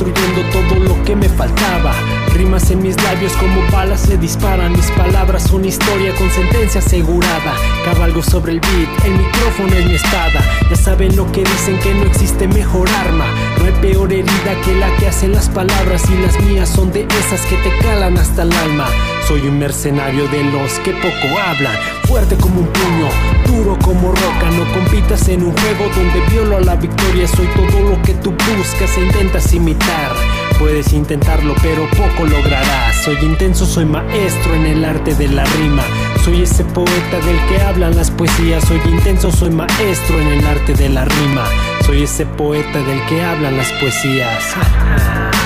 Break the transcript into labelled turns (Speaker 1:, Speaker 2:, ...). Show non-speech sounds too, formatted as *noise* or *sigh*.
Speaker 1: Construyendo todo lo que me faltaba. Rimas en mis labios como balas se disparan. Mis palabras son historia con sentencia asegurada. Cabalgo sobre el beat, el micrófono es mi espada. Ya saben lo que dicen que no existe mejor arma. No hay peor herida que la que hacen las palabras y las mías son de esas que te calan hasta el alma. Soy un mercenario de los que poco hablan, fuerte como un puño, duro como roca. No compitas en un juego donde violo la victoria. Soy todo lo que tú buscas e intentas imitar. Puedes intentarlo, pero poco lograrás. Soy intenso, soy maestro en el arte de la rima. Soy ese poeta del que hablan las poesías. Soy intenso, soy maestro en el arte de la rima. Soy ese poeta del que hablan las poesías. *laughs*